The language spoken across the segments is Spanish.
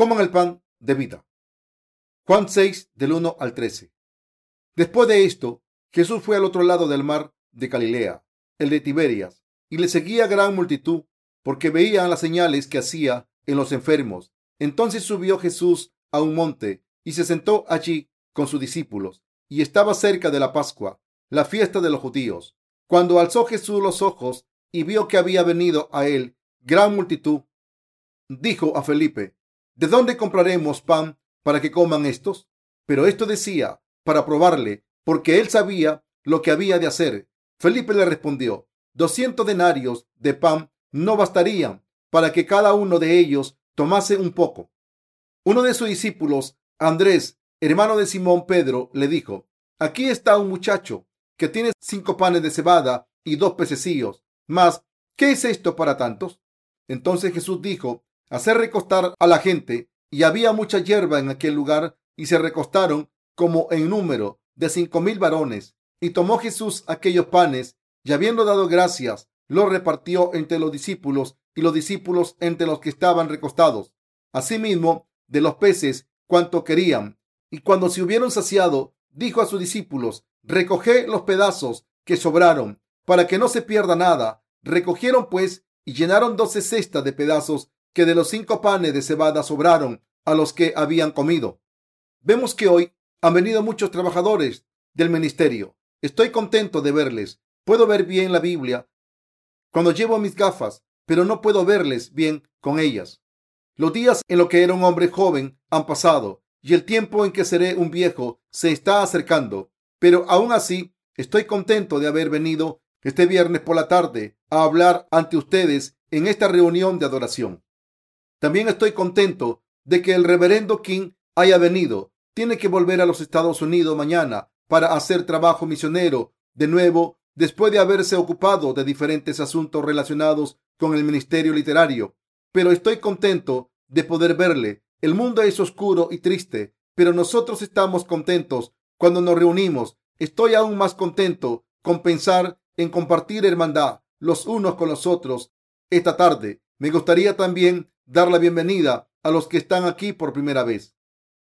coman el pan de vida. Juan 6 del 1 al 13. Después de esto, Jesús fue al otro lado del mar de Galilea, el de Tiberias, y le seguía gran multitud porque veían las señales que hacía en los enfermos. Entonces subió Jesús a un monte y se sentó allí con sus discípulos. Y estaba cerca de la Pascua, la fiesta de los judíos. Cuando alzó Jesús los ojos y vio que había venido a él gran multitud, dijo a Felipe, ¿de dónde compraremos pan para que coman estos? Pero esto decía para probarle, porque él sabía lo que había de hacer. Felipe le respondió, doscientos denarios de pan no bastarían para que cada uno de ellos tomase un poco. Uno de sus discípulos, Andrés, hermano de Simón Pedro, le dijo, aquí está un muchacho que tiene cinco panes de cebada y dos pececillos. Mas, ¿qué es esto para tantos? Entonces Jesús dijo, hacer recostar a la gente, y había mucha hierba en aquel lugar, y se recostaron como en número de cinco mil varones. Y tomó Jesús aquellos panes, y habiendo dado gracias, lo repartió entre los discípulos y los discípulos entre los que estaban recostados. Asimismo, de los peces, cuanto querían. Y cuando se hubieron saciado, dijo a sus discípulos, recoged los pedazos que sobraron, para que no se pierda nada. Recogieron pues y llenaron doce cestas de pedazos que de los cinco panes de cebada sobraron a los que habían comido. Vemos que hoy han venido muchos trabajadores del ministerio. Estoy contento de verles. Puedo ver bien la Biblia cuando llevo mis gafas, pero no puedo verles bien con ellas. Los días en los que era un hombre joven han pasado y el tiempo en que seré un viejo se está acercando. Pero aún así, estoy contento de haber venido este viernes por la tarde a hablar ante ustedes en esta reunión de adoración. También estoy contento de que el reverendo King haya venido. Tiene que volver a los Estados Unidos mañana para hacer trabajo misionero de nuevo después de haberse ocupado de diferentes asuntos relacionados con el ministerio literario. Pero estoy contento de poder verle. El mundo es oscuro y triste, pero nosotros estamos contentos cuando nos reunimos. Estoy aún más contento con pensar en compartir hermandad los unos con los otros esta tarde. Me gustaría también dar la bienvenida a los que están aquí por primera vez.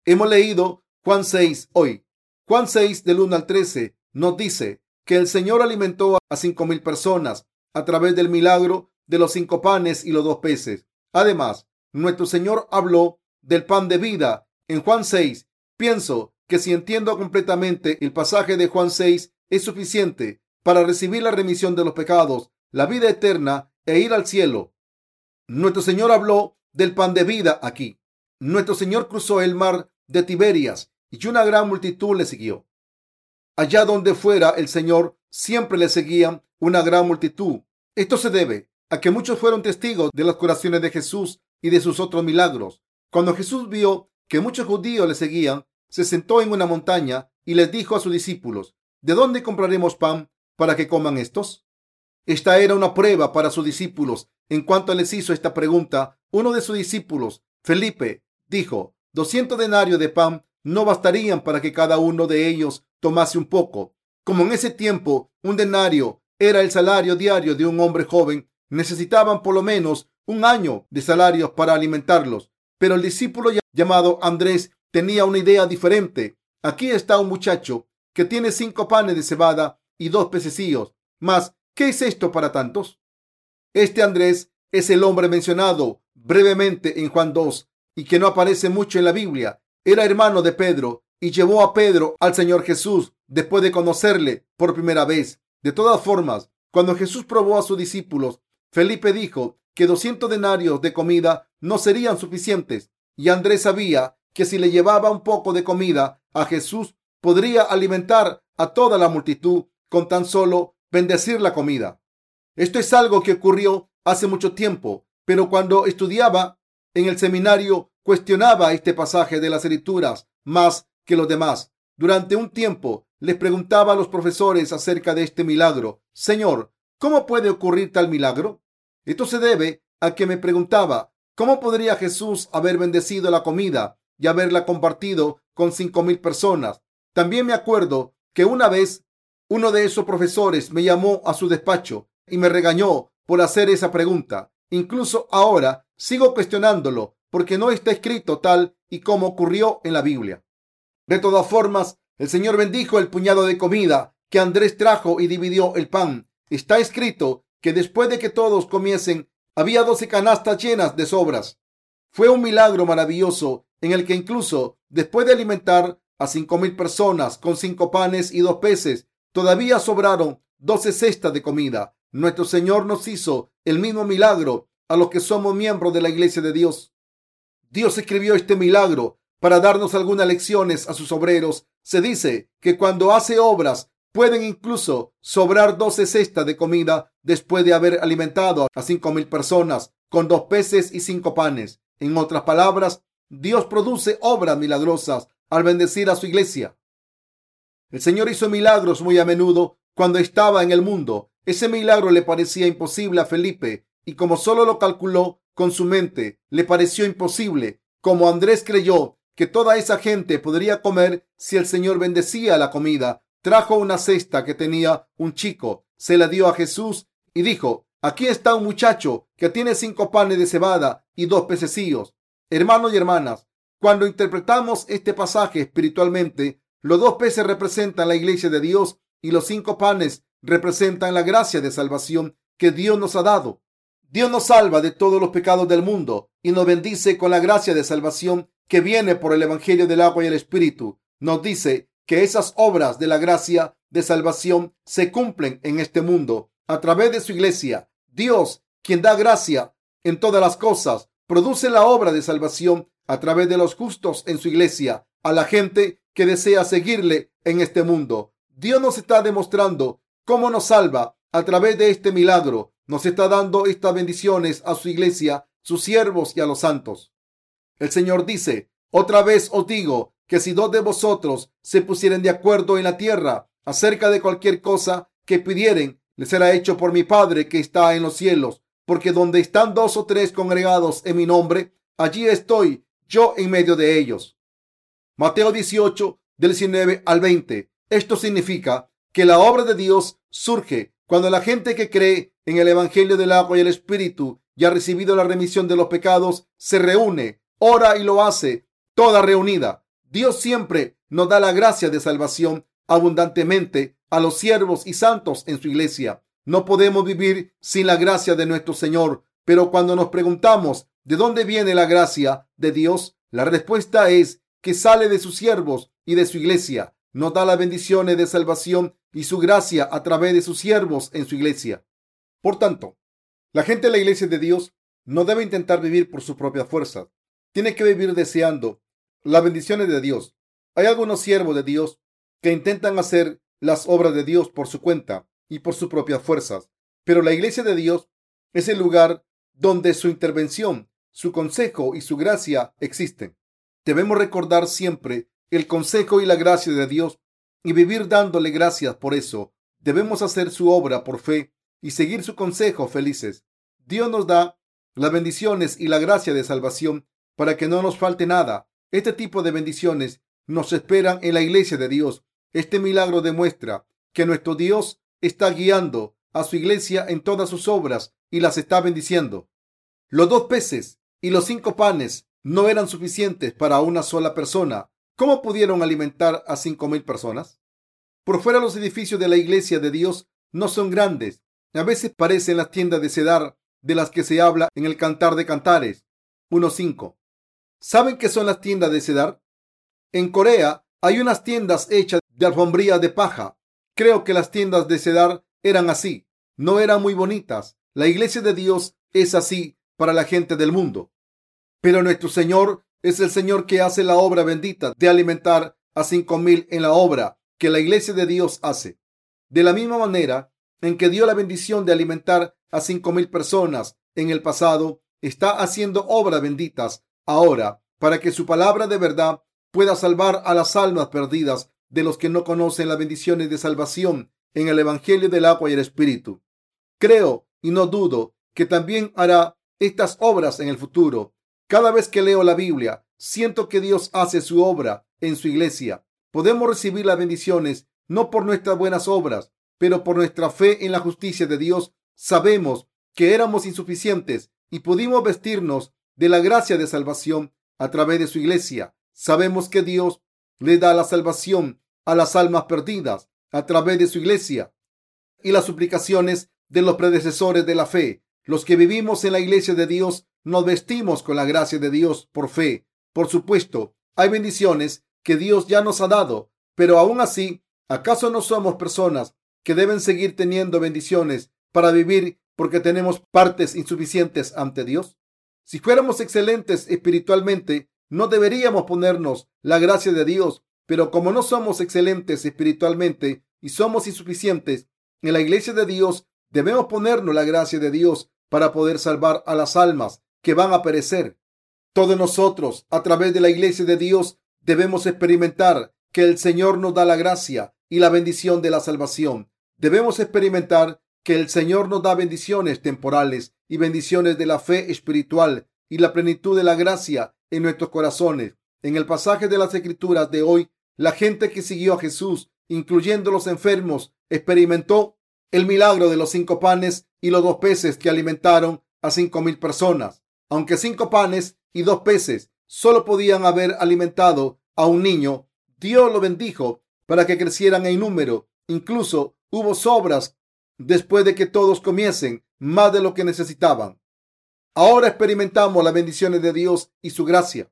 Hemos leído Juan 6 hoy. Juan 6 del 1 al 13 nos dice, que el Señor alimentó a cinco mil personas a través del milagro de los cinco panes y los dos peces. Además, nuestro Señor habló del pan de vida en Juan 6. Pienso que si entiendo completamente el pasaje de Juan 6 es suficiente para recibir la remisión de los pecados, la vida eterna e ir al cielo. Nuestro Señor habló del pan de vida aquí. Nuestro Señor cruzó el mar de Tiberias y una gran multitud le siguió. Allá donde fuera el Señor, siempre le seguían una gran multitud. Esto se debe a que muchos fueron testigos de las curaciones de Jesús y de sus otros milagros. Cuando Jesús vio que muchos judíos le seguían, se sentó en una montaña y les dijo a sus discípulos, ¿de dónde compraremos pan para que coman estos? Esta era una prueba para sus discípulos. En cuanto les hizo esta pregunta, uno de sus discípulos, Felipe, dijo, doscientos denarios de pan no bastarían para que cada uno de ellos tomase un poco. Como en ese tiempo un denario era el salario diario de un hombre joven, necesitaban por lo menos un año de salarios para alimentarlos. Pero el discípulo llamado Andrés tenía una idea diferente. Aquí está un muchacho que tiene cinco panes de cebada y dos pececillos. Mas, ¿qué es esto para tantos? Este Andrés es el hombre mencionado brevemente en Juan 2 y que no aparece mucho en la Biblia. Era hermano de Pedro y llevó a Pedro al Señor Jesús después de conocerle por primera vez. De todas formas, cuando Jesús probó a sus discípulos, Felipe dijo que 200 denarios de comida no serían suficientes y Andrés sabía que si le llevaba un poco de comida a Jesús podría alimentar a toda la multitud con tan solo bendecir la comida. Esto es algo que ocurrió hace mucho tiempo, pero cuando estudiaba en el seminario cuestionaba este pasaje de las escrituras más que los demás. Durante un tiempo les preguntaba a los profesores acerca de este milagro. Señor, ¿cómo puede ocurrir tal milagro? Esto se debe a que me preguntaba cómo podría Jesús haber bendecido la comida y haberla compartido con cinco mil personas. También me acuerdo que una vez uno de esos profesores me llamó a su despacho y me regañó por hacer esa pregunta. Incluso ahora sigo cuestionándolo porque no está escrito tal y como ocurrió en la Biblia. De todas formas, el Señor bendijo el puñado de comida que Andrés trajo y dividió el pan. Está escrito que después de que todos comiesen, había doce canastas llenas de sobras. Fue un milagro maravilloso en el que incluso después de alimentar a cinco mil personas con cinco panes y dos peces, todavía sobraron doce cestas de comida. Nuestro Señor nos hizo el mismo milagro a los que somos miembros de la Iglesia de Dios. Dios escribió este milagro para darnos algunas lecciones a sus obreros. Se dice que cuando hace obras pueden incluso sobrar doce cestas de comida después de haber alimentado a cinco mil personas con dos peces y cinco panes. En otras palabras, Dios produce obras milagrosas al bendecir a su iglesia. El Señor hizo milagros muy a menudo cuando estaba en el mundo. Ese milagro le parecía imposible a Felipe y como solo lo calculó con su mente, le pareció imposible. Como Andrés creyó que toda esa gente podría comer si el Señor bendecía la comida, trajo una cesta que tenía un chico, se la dio a Jesús y dijo, aquí está un muchacho que tiene cinco panes de cebada y dos pececillos. Hermanos y hermanas, cuando interpretamos este pasaje espiritualmente, los dos peces representan la iglesia de Dios y los cinco panes representan la gracia de salvación que Dios nos ha dado. Dios nos salva de todos los pecados del mundo y nos bendice con la gracia de salvación que viene por el Evangelio del agua y el Espíritu. Nos dice que esas obras de la gracia de salvación se cumplen en este mundo a través de su iglesia. Dios, quien da gracia en todas las cosas, produce la obra de salvación a través de los justos en su iglesia, a la gente que desea seguirle en este mundo. Dios nos está demostrando cómo nos salva a través de este milagro. Nos está dando estas bendiciones a su iglesia, sus siervos y a los santos. El Señor dice, otra vez os digo que si dos de vosotros se pusieren de acuerdo en la tierra acerca de cualquier cosa que pidieren, les será hecho por mi Padre que está en los cielos. Porque donde están dos o tres congregados en mi nombre, allí estoy yo en medio de ellos. Mateo 18, del 19 al 20. Esto significa que la obra de Dios surge cuando la gente que cree en el Evangelio del agua y el Espíritu y ha recibido la remisión de los pecados se reúne, ora y lo hace, toda reunida. Dios siempre nos da la gracia de salvación abundantemente a los siervos y santos en su iglesia. No podemos vivir sin la gracia de nuestro Señor, pero cuando nos preguntamos ¿De dónde viene la gracia de Dios? La respuesta es que sale de sus siervos y de su iglesia. Nos da las bendiciones de salvación y su gracia a través de sus siervos en su iglesia. Por tanto, la gente de la iglesia de Dios no debe intentar vivir por su propia fuerza. Tiene que vivir deseando las bendiciones de Dios. Hay algunos siervos de Dios que intentan hacer las obras de Dios por su cuenta y por sus propias fuerzas. Pero la iglesia de Dios es el lugar donde su intervención su consejo y su gracia existen. Debemos recordar siempre el consejo y la gracia de Dios y vivir dándole gracias por eso. Debemos hacer su obra por fe y seguir su consejo felices. Dios nos da las bendiciones y la gracia de salvación para que no nos falte nada. Este tipo de bendiciones nos esperan en la iglesia de Dios. Este milagro demuestra que nuestro Dios está guiando a su iglesia en todas sus obras y las está bendiciendo. Los dos peces y los cinco panes no eran suficientes para una sola persona, ¿cómo pudieron alimentar a cinco mil personas? Por fuera los edificios de la iglesia de Dios no son grandes. A veces parecen las tiendas de sedar de las que se habla en el Cantar de Cantares 1.5. ¿Saben qué son las tiendas de sedar? En Corea hay unas tiendas hechas de alfombría de paja. Creo que las tiendas de sedar eran así. No eran muy bonitas. La iglesia de Dios es así para la gente del mundo. Pero nuestro Señor es el Señor que hace la obra bendita de alimentar a cinco mil en la obra que la iglesia de Dios hace. De la misma manera en que dio la bendición de alimentar a cinco mil personas en el pasado, está haciendo obras benditas ahora para que su palabra de verdad pueda salvar a las almas perdidas de los que no conocen las bendiciones de salvación en el Evangelio del agua y el Espíritu. Creo y no dudo que también hará estas obras en el futuro cada vez que leo la Biblia, siento que Dios hace su obra en su iglesia. Podemos recibir las bendiciones no por nuestras buenas obras, pero por nuestra fe en la justicia de Dios. Sabemos que éramos insuficientes y pudimos vestirnos de la gracia de salvación a través de su iglesia. Sabemos que Dios le da la salvación a las almas perdidas a través de su iglesia y las suplicaciones de los predecesores de la fe. Los que vivimos en la iglesia de Dios nos vestimos con la gracia de Dios por fe. Por supuesto, hay bendiciones que Dios ya nos ha dado, pero aún así, ¿acaso no somos personas que deben seguir teniendo bendiciones para vivir porque tenemos partes insuficientes ante Dios? Si fuéramos excelentes espiritualmente, no deberíamos ponernos la gracia de Dios, pero como no somos excelentes espiritualmente y somos insuficientes en la iglesia de Dios, debemos ponernos la gracia de Dios para poder salvar a las almas que van a perecer. Todos nosotros, a través de la iglesia de Dios, debemos experimentar que el Señor nos da la gracia y la bendición de la salvación. Debemos experimentar que el Señor nos da bendiciones temporales y bendiciones de la fe espiritual y la plenitud de la gracia en nuestros corazones. En el pasaje de las Escrituras de hoy, la gente que siguió a Jesús, incluyendo los enfermos, experimentó el milagro de los cinco panes y los dos peces que alimentaron a cinco mil personas. Aunque cinco panes y dos peces solo podían haber alimentado a un niño, Dios lo bendijo para que crecieran en número. Incluso hubo sobras después de que todos comiesen más de lo que necesitaban. Ahora experimentamos las bendiciones de Dios y su gracia.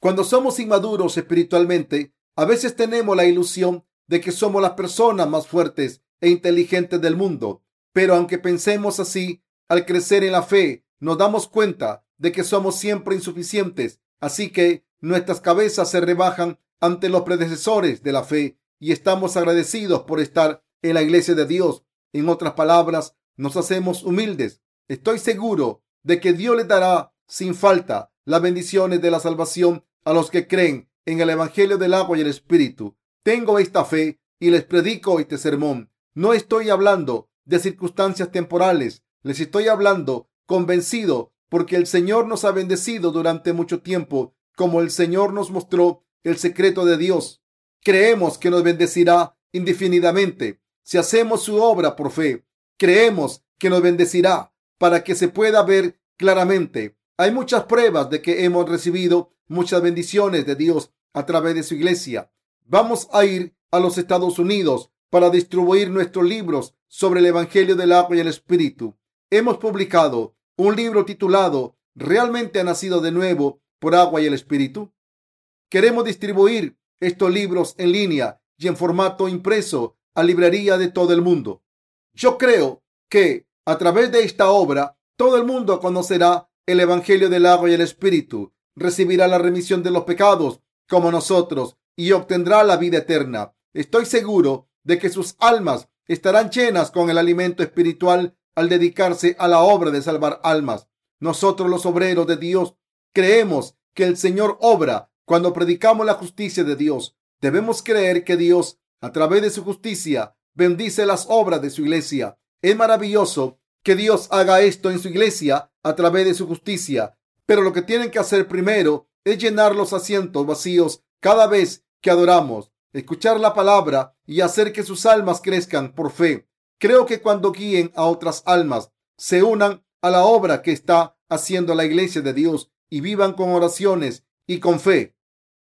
Cuando somos inmaduros espiritualmente, a veces tenemos la ilusión de que somos las personas más fuertes e inteligentes del mundo. Pero aunque pensemos así, al crecer en la fe, nos damos cuenta de que somos siempre insuficientes. Así que nuestras cabezas se rebajan ante los predecesores de la fe y estamos agradecidos por estar en la iglesia de Dios en otras palabras, nos hacemos humildes. Estoy seguro de que Dios le dará sin falta las bendiciones de la salvación a los que creen en el Evangelio del agua y el Espíritu. Tengo esta fe y les predico este sermón. No estoy hablando de circunstancias temporales, les estoy hablando convencido porque el Señor nos ha bendecido durante mucho tiempo, como el Señor nos mostró el secreto de Dios. Creemos que nos bendecirá indefinidamente si hacemos su obra por fe, creemos que nos bendecirá para que se pueda ver claramente. Hay muchas pruebas de que hemos recibido muchas bendiciones de Dios a través de su iglesia. Vamos a ir a los Estados Unidos para distribuir nuestros libros sobre el Evangelio del agua y el Espíritu. Hemos publicado un libro titulado ¿Realmente ha nacido de nuevo por agua y el Espíritu? Queremos distribuir estos libros en línea y en formato impreso a librería de todo el mundo. Yo creo que a través de esta obra todo el mundo conocerá el Evangelio del agua y el Espíritu, recibirá la remisión de los pecados como nosotros y obtendrá la vida eterna. Estoy seguro de que sus almas estarán llenas con el alimento espiritual al dedicarse a la obra de salvar almas. Nosotros los obreros de Dios creemos que el Señor obra cuando predicamos la justicia de Dios. Debemos creer que Dios a través de su justicia, bendice las obras de su iglesia. Es maravilloso que Dios haga esto en su iglesia a través de su justicia. Pero lo que tienen que hacer primero es llenar los asientos vacíos cada vez que adoramos, escuchar la palabra y hacer que sus almas crezcan por fe. Creo que cuando guíen a otras almas, se unan a la obra que está haciendo la iglesia de Dios y vivan con oraciones y con fe.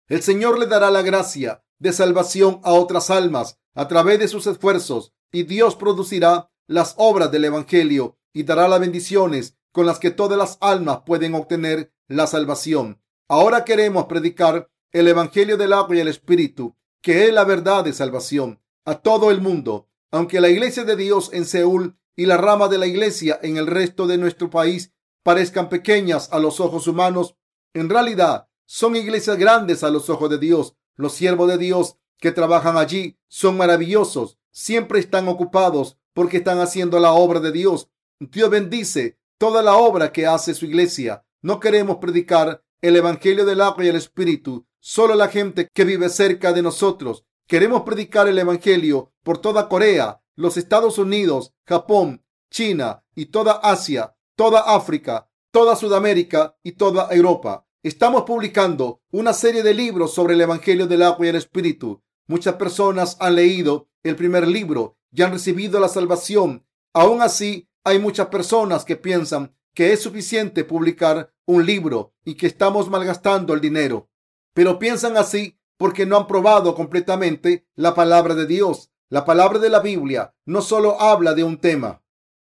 El Señor le dará la gracia de salvación a otras almas a través de sus esfuerzos y Dios producirá las obras del Evangelio y dará las bendiciones con las que todas las almas pueden obtener la salvación. Ahora queremos predicar el Evangelio del agua y el Espíritu, que es la verdad de salvación a todo el mundo. Aunque la iglesia de Dios en Seúl y la rama de la iglesia en el resto de nuestro país parezcan pequeñas a los ojos humanos, en realidad son iglesias grandes a los ojos de Dios los siervos de Dios que trabajan allí son maravillosos. Siempre están ocupados porque están haciendo la obra de Dios. Dios bendice toda la obra que hace su iglesia. No queremos predicar el Evangelio del agua y el Espíritu solo la gente que vive cerca de nosotros. Queremos predicar el Evangelio por toda Corea, los Estados Unidos, Japón, China y toda Asia, toda África, toda Sudamérica y toda Europa. Estamos publicando una serie de libros sobre el Evangelio del agua y el Espíritu. Muchas personas han leído el primer libro y han recibido la salvación. Aún así, hay muchas personas que piensan que es suficiente publicar un libro y que estamos malgastando el dinero. Pero piensan así porque no han probado completamente la palabra de Dios. La palabra de la Biblia no solo habla de un tema.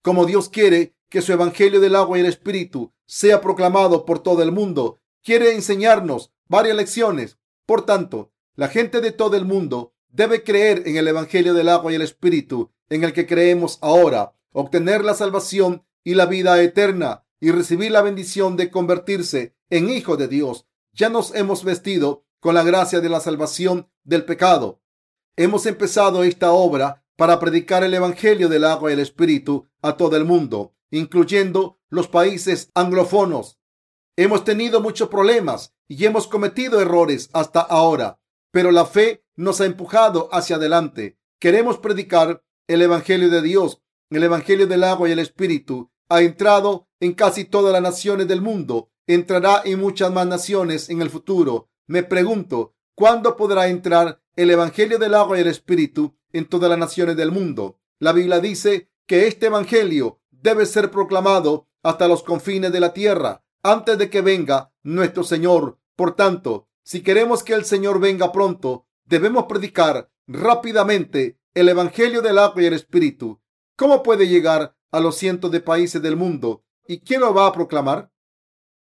Como Dios quiere que su Evangelio del agua y el Espíritu sea proclamado por todo el mundo, quiere enseñarnos varias lecciones. Por tanto, la gente de todo el mundo debe creer en el Evangelio del agua y el Espíritu en el que creemos ahora, obtener la salvación y la vida eterna y recibir la bendición de convertirse en hijo de Dios. Ya nos hemos vestido con la gracia de la salvación del pecado. Hemos empezado esta obra para predicar el Evangelio del agua y el Espíritu a todo el mundo, incluyendo los países anglófonos. Hemos tenido muchos problemas y hemos cometido errores hasta ahora, pero la fe nos ha empujado hacia adelante. Queremos predicar el Evangelio de Dios, el Evangelio del agua y el Espíritu. Ha entrado en casi todas las naciones del mundo. Entrará en muchas más naciones en el futuro. Me pregunto, ¿cuándo podrá entrar el Evangelio del agua y el Espíritu en todas las naciones del mundo? La Biblia dice que este Evangelio debe ser proclamado hasta los confines de la tierra antes de que venga nuestro Señor. Por tanto, si queremos que el Señor venga pronto, debemos predicar rápidamente el Evangelio del agua y el Espíritu. ¿Cómo puede llegar a los cientos de países del mundo? ¿Y quién lo va a proclamar?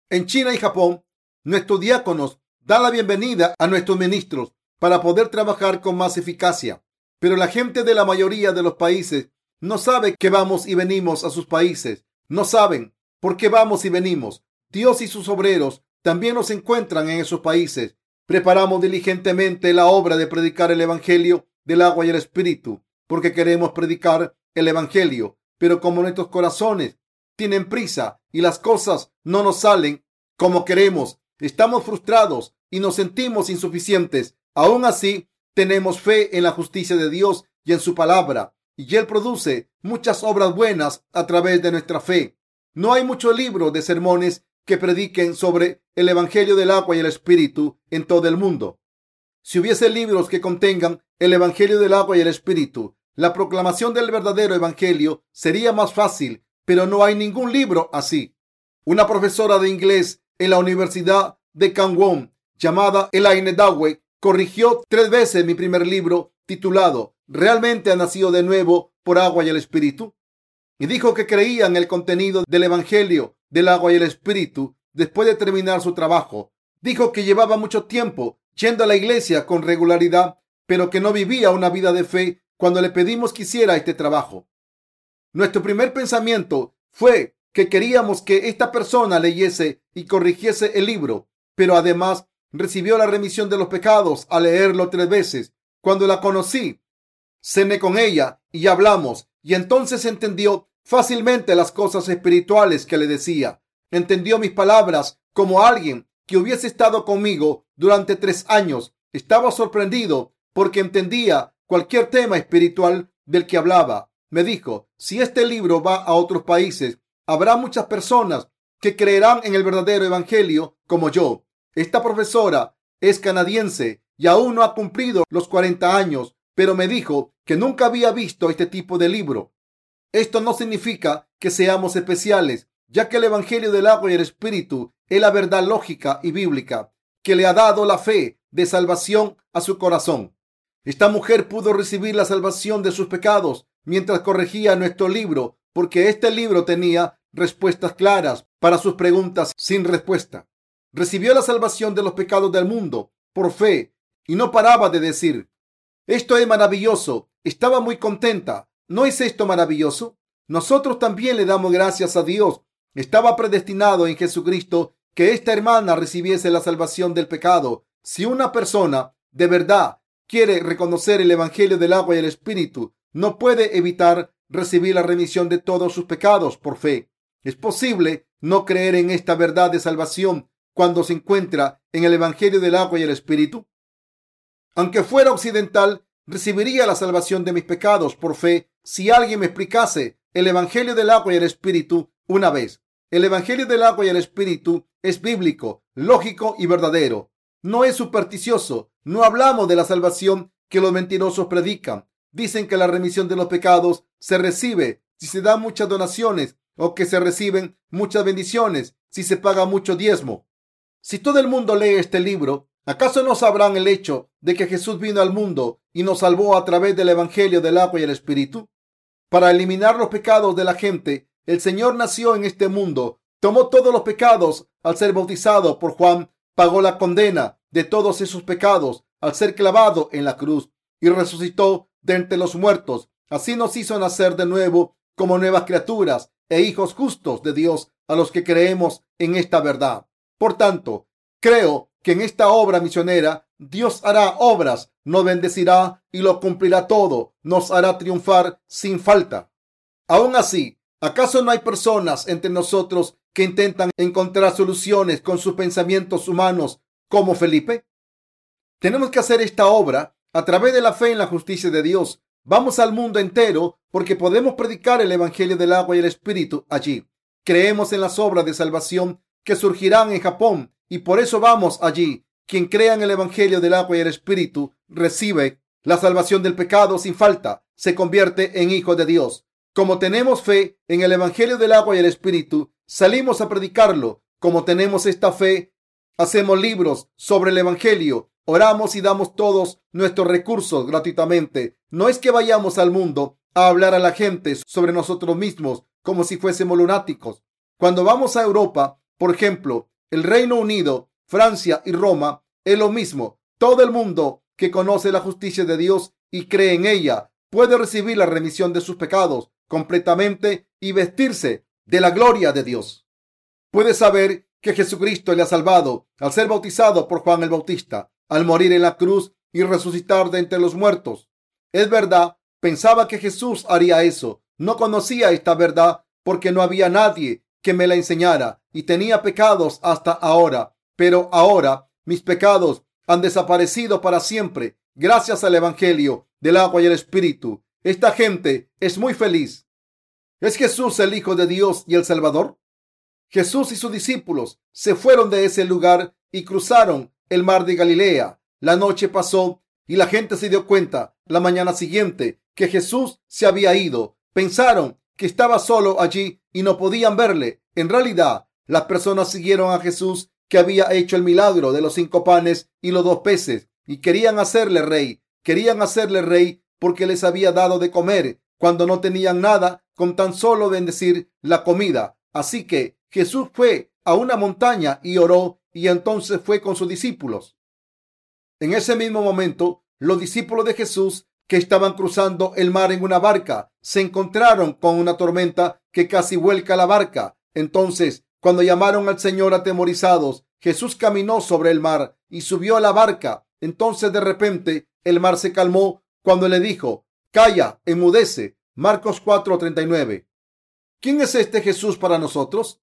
En China y Japón, nuestros diáconos dan la bienvenida a nuestros ministros para poder trabajar con más eficacia. Pero la gente de la mayoría de los países no sabe que vamos y venimos a sus países. No saben por qué vamos y venimos. Dios y sus obreros también nos encuentran en esos países. Preparamos diligentemente la obra de predicar el Evangelio del agua y el Espíritu, porque queremos predicar el Evangelio. Pero como nuestros corazones tienen prisa y las cosas no nos salen como queremos, estamos frustrados y nos sentimos insuficientes. Aún así, tenemos fe en la justicia de Dios y en su palabra y Él produce muchas obras buenas a través de nuestra fe. No hay muchos libros de sermones que prediquen sobre el Evangelio del agua y el Espíritu en todo el mundo. Si hubiese libros que contengan el Evangelio del agua y el Espíritu, la proclamación del verdadero Evangelio sería más fácil, pero no hay ningún libro así. Una profesora de inglés en la Universidad de Kangwon, llamada Elaine Dawei, corrigió tres veces mi primer libro titulado ¿Realmente ha nacido de nuevo por agua y el Espíritu? Y dijo que creía en el contenido del Evangelio del agua y el Espíritu después de terminar su trabajo. Dijo que llevaba mucho tiempo yendo a la iglesia con regularidad, pero que no vivía una vida de fe cuando le pedimos que hiciera este trabajo. Nuestro primer pensamiento fue que queríamos que esta persona leyese y corrigiese el libro, pero además recibió la remisión de los pecados al leerlo tres veces. Cuando la conocí, cené con ella y hablamos, y entonces entendió fácilmente las cosas espirituales que le decía. Entendió mis palabras como alguien que hubiese estado conmigo durante tres años. Estaba sorprendido porque entendía cualquier tema espiritual del que hablaba. Me dijo, si este libro va a otros países, habrá muchas personas que creerán en el verdadero evangelio como yo. Esta profesora es canadiense y aún no ha cumplido los 40 años, pero me dijo que nunca había visto este tipo de libro. Esto no significa que seamos especiales, ya que el Evangelio del agua y el Espíritu es la verdad lógica y bíblica que le ha dado la fe de salvación a su corazón. Esta mujer pudo recibir la salvación de sus pecados mientras corregía nuestro libro, porque este libro tenía respuestas claras para sus preguntas sin respuesta. Recibió la salvación de los pecados del mundo por fe y no paraba de decir, esto es maravilloso. Estaba muy contenta. ¿No es esto maravilloso? Nosotros también le damos gracias a Dios. Estaba predestinado en Jesucristo que esta hermana recibiese la salvación del pecado. Si una persona de verdad quiere reconocer el Evangelio del agua y el Espíritu, no puede evitar recibir la remisión de todos sus pecados por fe. Es posible no creer en esta verdad de salvación cuando se encuentra en el Evangelio del agua y el Espíritu. Aunque fuera occidental, recibiría la salvación de mis pecados por fe si alguien me explicase el Evangelio del agua y el Espíritu una vez. El Evangelio del agua y el Espíritu es bíblico, lógico y verdadero. No es supersticioso. No hablamos de la salvación que los mentirosos predican. Dicen que la remisión de los pecados se recibe si se dan muchas donaciones o que se reciben muchas bendiciones si se paga mucho diezmo? Si todo el mundo lee este libro, ¿acaso no sabrán el hecho de que Jesús vino al mundo y nos salvó a través del Evangelio del agua y el Espíritu? Para eliminar los pecados de la gente, el Señor nació en este mundo, tomó todos los pecados al ser bautizado por Juan, pagó la condena de todos esos pecados al ser clavado en la cruz y resucitó de entre los muertos. Así nos hizo nacer de nuevo como nuevas criaturas e hijos justos de Dios a los que creemos en esta verdad. Por tanto, creo que en esta obra misionera Dios hará obras, nos bendecirá y lo cumplirá todo, nos hará triunfar sin falta. Aún así, ¿acaso no hay personas entre nosotros que intentan encontrar soluciones con sus pensamientos humanos como Felipe? Tenemos que hacer esta obra a través de la fe en la justicia de Dios. Vamos al mundo entero porque podemos predicar el Evangelio del agua y el Espíritu allí. Creemos en las obras de salvación que surgirán en Japón y por eso vamos allí. Quien crea en el Evangelio del agua y el Espíritu recibe la salvación del pecado sin falta, se convierte en hijo de Dios. Como tenemos fe en el Evangelio del agua y el Espíritu, salimos a predicarlo. Como tenemos esta fe, hacemos libros sobre el Evangelio Oramos y damos todos nuestros recursos gratuitamente. No es que vayamos al mundo a hablar a la gente sobre nosotros mismos como si fuésemos lunáticos. Cuando vamos a Europa, por ejemplo, el Reino Unido, Francia y Roma, es lo mismo. Todo el mundo que conoce la justicia de Dios y cree en ella puede recibir la remisión de sus pecados completamente y vestirse de la gloria de Dios. Puede saber que Jesucristo le ha salvado al ser bautizado por Juan el Bautista al morir en la cruz y resucitar de entre los muertos. Es verdad, pensaba que Jesús haría eso. No conocía esta verdad porque no había nadie que me la enseñara y tenía pecados hasta ahora. Pero ahora mis pecados han desaparecido para siempre gracias al Evangelio del agua y el Espíritu. Esta gente es muy feliz. ¿Es Jesús el Hijo de Dios y el Salvador? Jesús y sus discípulos se fueron de ese lugar y cruzaron el mar de Galilea. La noche pasó y la gente se dio cuenta la mañana siguiente que Jesús se había ido. Pensaron que estaba solo allí y no podían verle. En realidad, las personas siguieron a Jesús que había hecho el milagro de los cinco panes y los dos peces y querían hacerle rey. Querían hacerle rey porque les había dado de comer cuando no tenían nada con tan solo bendecir la comida. Así que Jesús fue a una montaña y oró y entonces fue con sus discípulos. En ese mismo momento, los discípulos de Jesús que estaban cruzando el mar en una barca se encontraron con una tormenta que casi vuelca la barca. Entonces, cuando llamaron al Señor atemorizados, Jesús caminó sobre el mar y subió a la barca. Entonces de repente el mar se calmó cuando le dijo, Calla, enmudece. Marcos 4:39. ¿Quién es este Jesús para nosotros?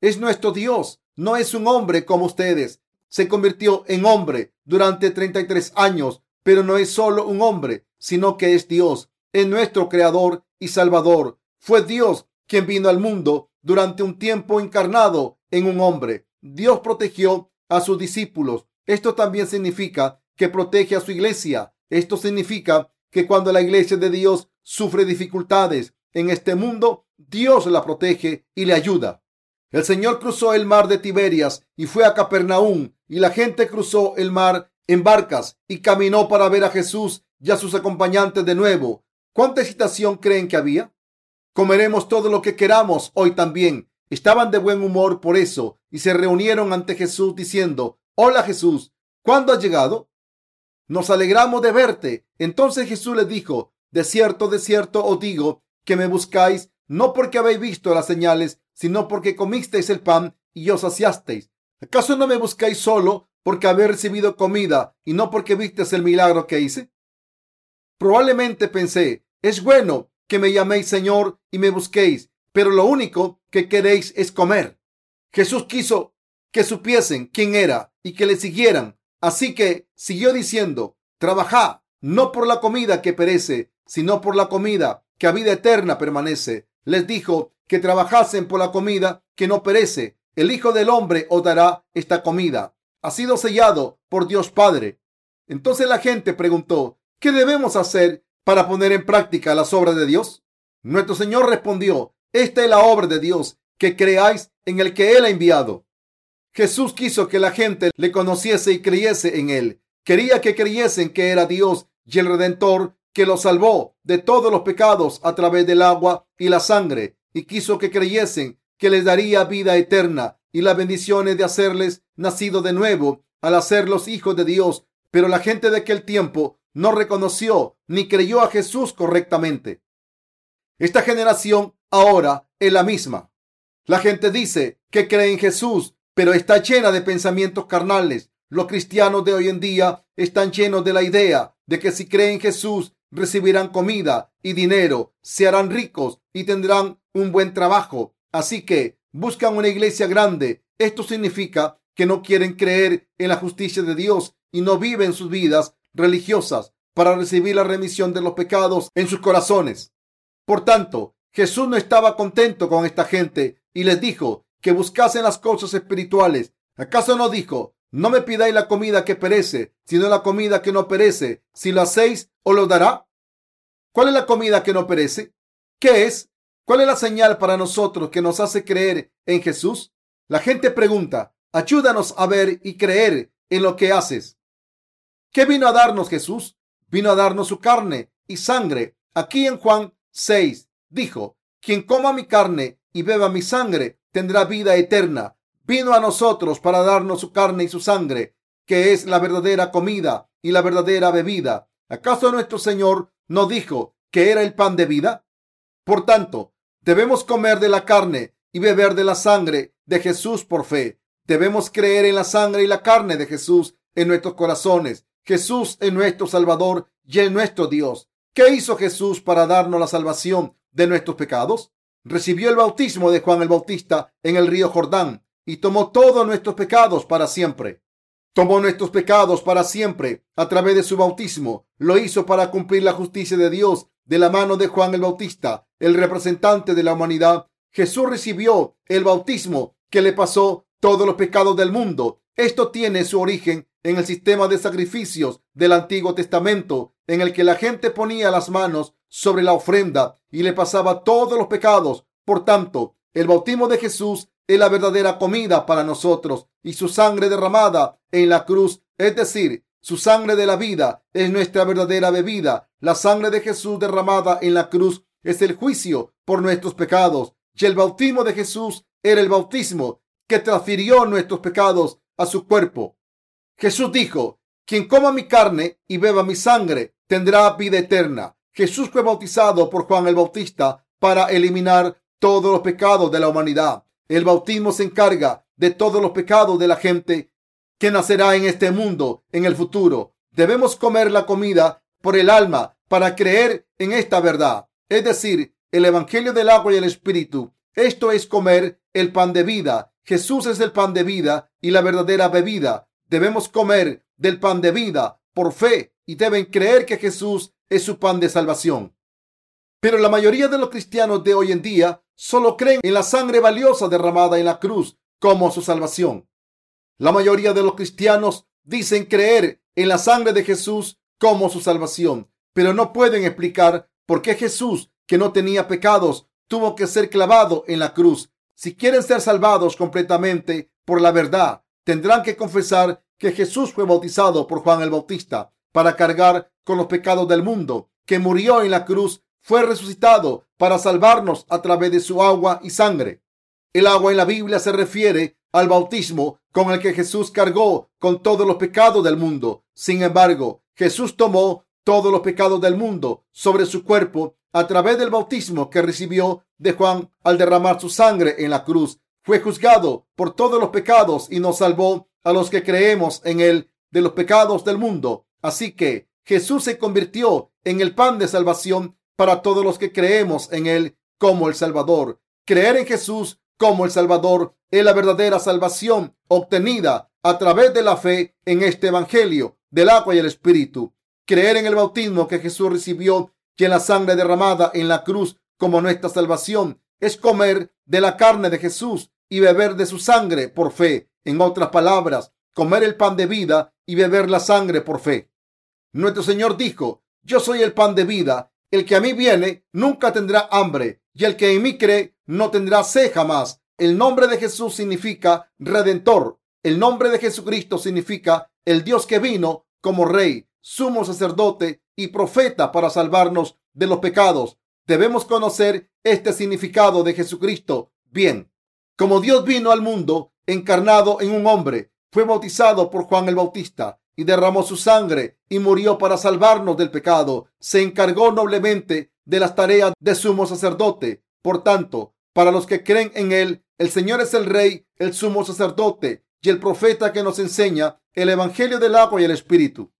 Es nuestro Dios, no es un hombre como ustedes. Se convirtió en hombre durante 33 años, pero no es solo un hombre, sino que es Dios. Es nuestro creador y salvador. Fue Dios quien vino al mundo durante un tiempo encarnado en un hombre. Dios protegió a sus discípulos. Esto también significa que protege a su iglesia. Esto significa que cuando la iglesia de Dios sufre dificultades en este mundo, Dios la protege y le ayuda. El Señor cruzó el mar de Tiberias y fue a Capernaum, y la gente cruzó el mar en barcas y caminó para ver a Jesús y a sus acompañantes de nuevo. ¿Cuánta excitación creen que había? Comeremos todo lo que queramos hoy también. Estaban de buen humor por eso y se reunieron ante Jesús diciendo, Hola Jesús, ¿cuándo has llegado? Nos alegramos de verte. Entonces Jesús les dijo, De cierto, de cierto os digo que me buscáis no porque habéis visto las señales, sino porque comisteis el pan y os saciasteis. ¿Acaso no me buscáis solo porque habéis recibido comida y no porque visteis el milagro que hice? Probablemente pensé, es bueno que me llaméis Señor y me busquéis, pero lo único que queréis es comer. Jesús quiso que supiesen quién era y que le siguieran. Así que siguió diciendo, trabajad no por la comida que perece, sino por la comida que a vida eterna permanece. Les dijo que trabajasen por la comida que no perece. El Hijo del Hombre os dará esta comida. Ha sido sellado por Dios Padre. Entonces la gente preguntó, ¿qué debemos hacer para poner en práctica las obras de Dios? Nuestro Señor respondió, esta es la obra de Dios, que creáis en el que Él ha enviado. Jesús quiso que la gente le conociese y creyese en Él. Quería que creyesen que era Dios y el Redentor que los salvó de todos los pecados a través del agua y la sangre, y quiso que creyesen que les daría vida eterna y las bendiciones de hacerles nacido de nuevo al hacerlos hijos de Dios. Pero la gente de aquel tiempo no reconoció ni creyó a Jesús correctamente. Esta generación ahora es la misma. La gente dice que cree en Jesús, pero está llena de pensamientos carnales. Los cristianos de hoy en día están llenos de la idea de que si creen en Jesús recibirán comida y dinero, se harán ricos y tendrán un buen trabajo. Así que buscan una iglesia grande. Esto significa que no quieren creer en la justicia de Dios y no viven sus vidas religiosas para recibir la remisión de los pecados en sus corazones. Por tanto, Jesús no estaba contento con esta gente y les dijo que buscasen las cosas espirituales. ¿Acaso no dijo, no me pidáis la comida que perece, sino la comida que no perece? Si lo hacéis, os lo dará. ¿Cuál es la comida que no perece? ¿Qué es? ¿Cuál es la señal para nosotros que nos hace creer en Jesús? La gente pregunta, ayúdanos a ver y creer en lo que haces. ¿Qué vino a darnos Jesús? Vino a darnos su carne y sangre. Aquí en Juan 6 dijo, quien coma mi carne y beba mi sangre tendrá vida eterna. Vino a nosotros para darnos su carne y su sangre, que es la verdadera comida y la verdadera bebida. ¿Acaso nuestro Señor no dijo que era el pan de vida? Por tanto, debemos comer de la carne y beber de la sangre de Jesús por fe. Debemos creer en la sangre y la carne de Jesús en nuestros corazones Jesús es nuestro Salvador y es nuestro Dios. ¿Qué hizo Jesús para darnos la salvación de nuestros pecados? Recibió el bautismo de Juan el Bautista en el río Jordán y tomó todos nuestros pecados para siempre. Tomó nuestros pecados para siempre a través de su bautismo. Lo hizo para cumplir la justicia de Dios de la mano de Juan el Bautista, el representante de la humanidad. Jesús recibió el bautismo que le pasó todos los pecados del mundo. Esto tiene su origen en el sistema de sacrificios del Antiguo Testamento, en el que la gente ponía las manos sobre la ofrenda y le pasaba todos los pecados. Por tanto, el bautismo de Jesús es la verdadera comida para nosotros y su sangre derramada en la cruz, es decir, su sangre de la vida, es nuestra verdadera bebida. La sangre de Jesús derramada en la cruz es el juicio por nuestros pecados. Y el bautismo de Jesús era el bautismo que transfirió nuestros pecados a su cuerpo. Jesús dijo, quien coma mi carne y beba mi sangre tendrá vida eterna. Jesús fue bautizado por Juan el Bautista para eliminar todos los pecados de la humanidad. El bautismo se encarga de todos los pecados de la gente que nacerá en este mundo en el futuro. Debemos comer la comida por el alma para creer en esta verdad, es decir, el Evangelio del agua y el Espíritu. Esto es comer el pan de vida. Jesús es el pan de vida y la verdadera bebida. Debemos comer del pan de vida por fe y deben creer que Jesús es su pan de salvación. Pero la mayoría de los cristianos de hoy en día solo creen en la sangre valiosa derramada en la cruz como su salvación. La mayoría de los cristianos dicen creer en la sangre de Jesús como su salvación, pero no pueden explicar por qué Jesús, que no tenía pecados, tuvo que ser clavado en la cruz. Si quieren ser salvados completamente por la verdad, tendrán que confesar que Jesús fue bautizado por Juan el Bautista para cargar con los pecados del mundo, que murió en la cruz, fue resucitado para salvarnos a través de su agua y sangre. El agua en la Biblia se refiere al bautismo con el que Jesús cargó con todos los pecados del mundo. Sin embargo, Jesús tomó todos los pecados del mundo sobre su cuerpo a través del bautismo que recibió de Juan al derramar su sangre en la cruz fue juzgado por todos los pecados y nos salvó a los que creemos en él de los pecados del mundo. Así que Jesús se convirtió en el pan de salvación para todos los que creemos en él como el Salvador. Creer en Jesús como el Salvador es la verdadera salvación obtenida a través de la fe en este Evangelio del agua y el Espíritu. Creer en el bautismo que Jesús recibió en la sangre derramada en la cruz como nuestra salvación es comer de la carne de Jesús y beber de su sangre por fe. En otras palabras, comer el pan de vida y beber la sangre por fe. Nuestro Señor dijo, yo soy el pan de vida. El que a mí viene nunca tendrá hambre y el que en mí cree no tendrá sed jamás. El nombre de Jesús significa redentor. El nombre de Jesucristo significa el Dios que vino como rey, sumo sacerdote y profeta para salvarnos de los pecados. Debemos conocer este significado de Jesucristo bien. Como Dios vino al mundo encarnado en un hombre, fue bautizado por Juan el Bautista y derramó su sangre y murió para salvarnos del pecado. Se encargó noblemente de las tareas de sumo sacerdote. Por tanto, para los que creen en él, el Señor es el Rey, el sumo sacerdote y el profeta que nos enseña el Evangelio del agua y el Espíritu.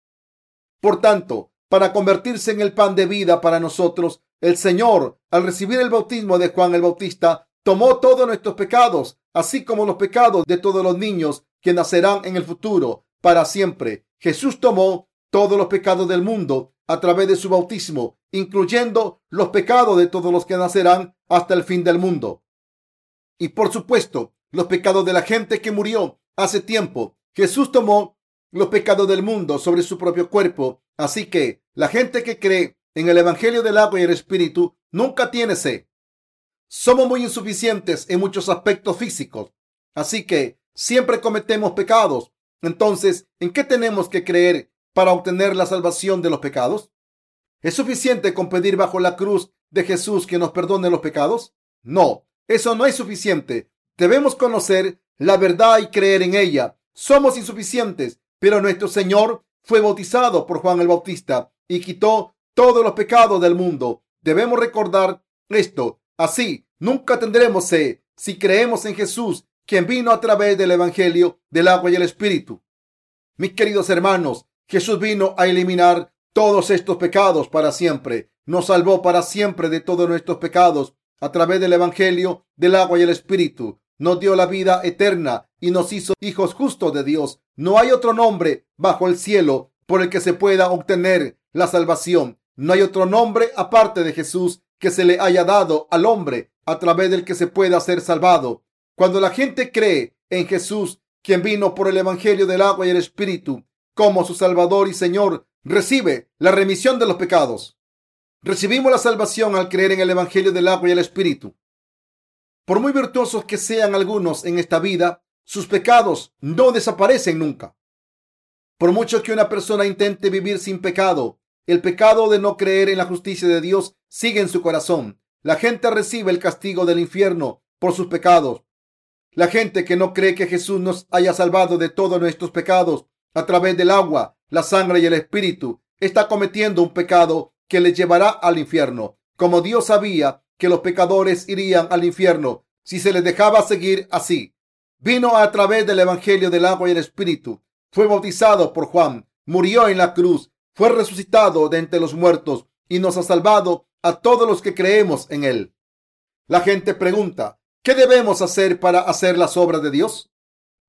Por tanto, para convertirse en el pan de vida para nosotros, el Señor, al recibir el bautismo de Juan el Bautista, tomó todos nuestros pecados, así como los pecados de todos los niños que nacerán en el futuro para siempre. Jesús tomó todos los pecados del mundo a través de su bautismo, incluyendo los pecados de todos los que nacerán hasta el fin del mundo. Y por supuesto, los pecados de la gente que murió hace tiempo. Jesús tomó los pecados del mundo sobre su propio cuerpo. Así que la gente que cree en el Evangelio del agua y el Espíritu nunca tiene sed. Somos muy insuficientes en muchos aspectos físicos. Así que siempre cometemos pecados. Entonces, ¿en qué tenemos que creer para obtener la salvación de los pecados? ¿Es suficiente con pedir bajo la cruz de Jesús que nos perdone los pecados? No, eso no es suficiente. Debemos conocer la verdad y creer en ella. Somos insuficientes, pero nuestro Señor fue bautizado por Juan el Bautista y quitó todos los pecados del mundo. Debemos recordar esto. Así, nunca tendremos sed si creemos en Jesús quien vino a través del Evangelio del agua y el Espíritu. Mis queridos hermanos, Jesús vino a eliminar todos estos pecados para siempre. Nos salvó para siempre de todos nuestros pecados a través del Evangelio del agua y el Espíritu. Nos dio la vida eterna y nos hizo hijos justos de Dios. No hay otro nombre bajo el cielo por el que se pueda obtener la salvación. No hay otro nombre aparte de Jesús que se le haya dado al hombre a través del que se pueda ser salvado. Cuando la gente cree en Jesús, quien vino por el Evangelio del agua y el Espíritu, como su Salvador y Señor, recibe la remisión de los pecados. Recibimos la salvación al creer en el Evangelio del agua y el Espíritu. Por muy virtuosos que sean algunos en esta vida, sus pecados no desaparecen nunca. Por mucho que una persona intente vivir sin pecado, el pecado de no creer en la justicia de Dios sigue en su corazón. La gente recibe el castigo del infierno por sus pecados. La gente que no cree que Jesús nos haya salvado de todos nuestros pecados a través del agua, la sangre y el espíritu, está cometiendo un pecado que le llevará al infierno. Como Dios sabía que los pecadores irían al infierno si se les dejaba seguir así. Vino a través del Evangelio del agua y el Espíritu. Fue bautizado por Juan, murió en la cruz, fue resucitado de entre los muertos y nos ha salvado a todos los que creemos en él. La gente pregunta, ¿Qué debemos hacer para hacer las obras de Dios?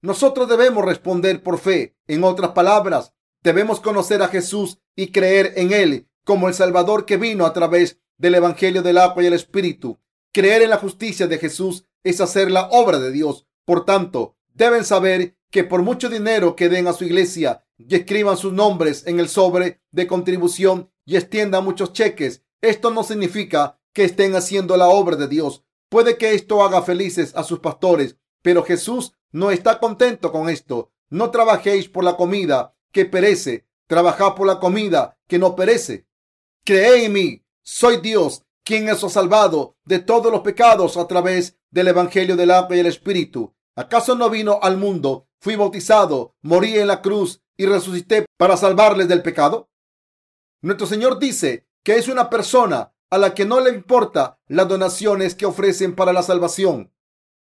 Nosotros debemos responder por fe. En otras palabras, debemos conocer a Jesús y creer en Él como el Salvador que vino a través del Evangelio del agua y el Espíritu. Creer en la justicia de Jesús es hacer la obra de Dios. Por tanto, deben saber que por mucho dinero que den a su iglesia y escriban sus nombres en el sobre de contribución y extiendan muchos cheques, esto no significa que estén haciendo la obra de Dios. Puede que esto haga felices a sus pastores, pero Jesús no está contento con esto. No trabajéis por la comida que perece, trabajad por la comida que no perece. Creed en mí, soy Dios, quien os ha salvado de todos los pecados a través del Evangelio del agua y el Espíritu. ¿Acaso no vino al mundo, fui bautizado, morí en la cruz y resucité para salvarles del pecado? Nuestro Señor dice que es una persona a la que no le importa las donaciones que ofrecen para la salvación.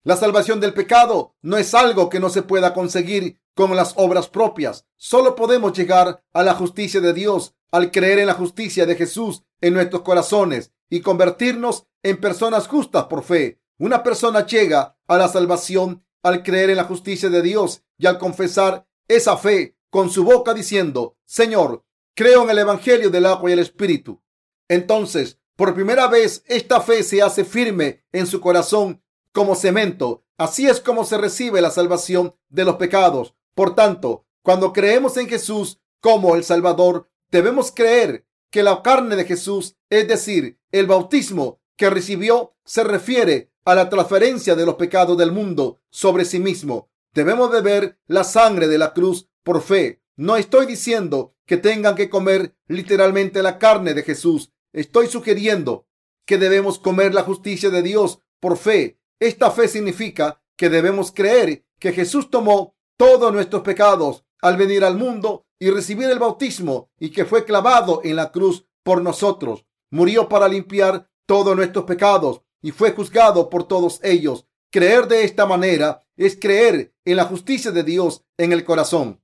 La salvación del pecado no es algo que no se pueda conseguir con las obras propias. Solo podemos llegar a la justicia de Dios al creer en la justicia de Jesús en nuestros corazones y convertirnos en personas justas por fe. Una persona llega a la salvación al creer en la justicia de Dios y al confesar esa fe con su boca diciendo, Señor, creo en el Evangelio del agua y el Espíritu. Entonces por primera vez, esta fe se hace firme en su corazón como cemento. Así es como se recibe la salvación de los pecados. Por tanto, cuando creemos en Jesús como el Salvador, debemos creer que la carne de Jesús, es decir, el bautismo que recibió, se refiere a la transferencia de los pecados del mundo sobre sí mismo. Debemos beber la sangre de la cruz por fe. No estoy diciendo que tengan que comer literalmente la carne de Jesús. Estoy sugiriendo que debemos comer la justicia de Dios por fe. Esta fe significa que debemos creer que Jesús tomó todos nuestros pecados al venir al mundo y recibir el bautismo y que fue clavado en la cruz por nosotros. Murió para limpiar todos nuestros pecados y fue juzgado por todos ellos. Creer de esta manera es creer en la justicia de Dios en el corazón.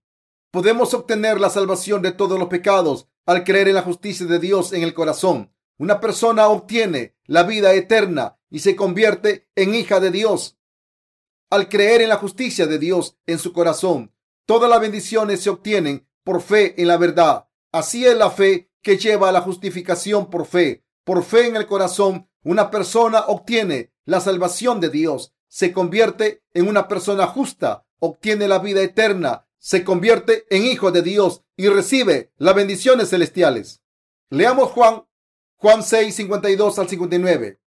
Podemos obtener la salvación de todos los pecados al creer en la justicia de Dios en el corazón. Una persona obtiene la vida eterna y se convierte en hija de Dios al creer en la justicia de Dios en su corazón. Todas las bendiciones se obtienen por fe en la verdad. Así es la fe que lleva a la justificación por fe. Por fe en el corazón, una persona obtiene la salvación de Dios, se convierte en una persona justa, obtiene la vida eterna, se convierte en hijo de Dios y recibe las bendiciones celestiales. Leamos Juan, Juan 6, 52 al 59.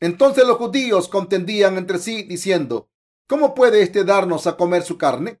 Entonces los judíos contendían entre sí diciendo, ¿cómo puede éste darnos a comer su carne?